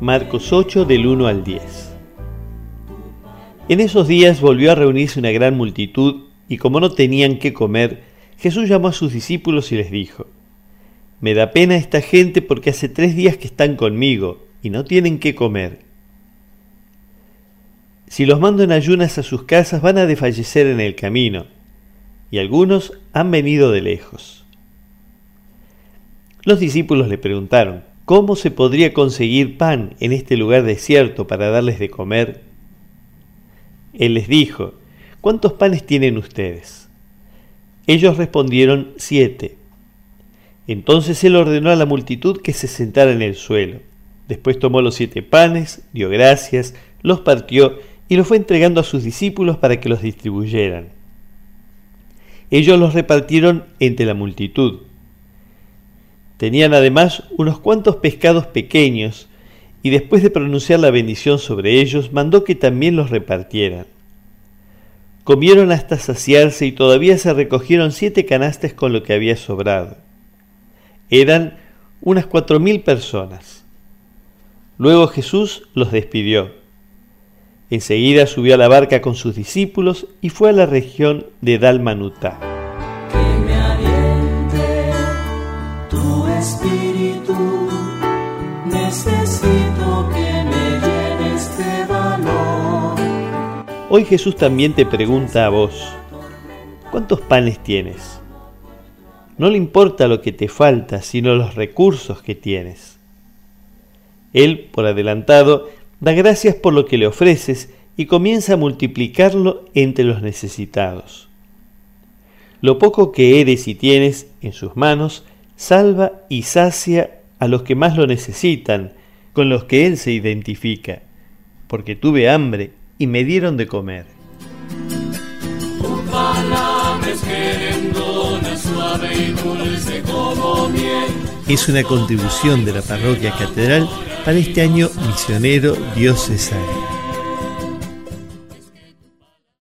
Marcos 8 del 1 al 10. En esos días volvió a reunirse una gran multitud y como no tenían qué comer, Jesús llamó a sus discípulos y les dijo, Me da pena esta gente porque hace tres días que están conmigo y no tienen qué comer. Si los mando en ayunas a sus casas van a desfallecer en el camino, y algunos han venido de lejos. Los discípulos le preguntaron, ¿cómo se podría conseguir pan en este lugar desierto para darles de comer? Él les dijo, ¿cuántos panes tienen ustedes? Ellos respondieron, siete. Entonces él ordenó a la multitud que se sentara en el suelo. Después tomó los siete panes, dio gracias, los partió y los fue entregando a sus discípulos para que los distribuyeran. Ellos los repartieron entre la multitud. Tenían además unos cuantos pescados pequeños, y después de pronunciar la bendición sobre ellos, mandó que también los repartieran. Comieron hasta saciarse y todavía se recogieron siete canastas con lo que había sobrado. Eran unas cuatro mil personas. Luego Jesús los despidió. Enseguida subió a la barca con sus discípulos y fue a la región de Dalmanuta. Hoy Jesús también te pregunta a vos, ¿cuántos panes tienes? No le importa lo que te falta, sino los recursos que tienes. Él, por adelantado, da gracias por lo que le ofreces y comienza a multiplicarlo entre los necesitados. Lo poco que eres y tienes en sus manos, salva y sacia a los que más lo necesitan, con los que Él se identifica, porque tuve hambre y me dieron de comer. Es una contribución de la parroquia catedral para este año misionero diocesano.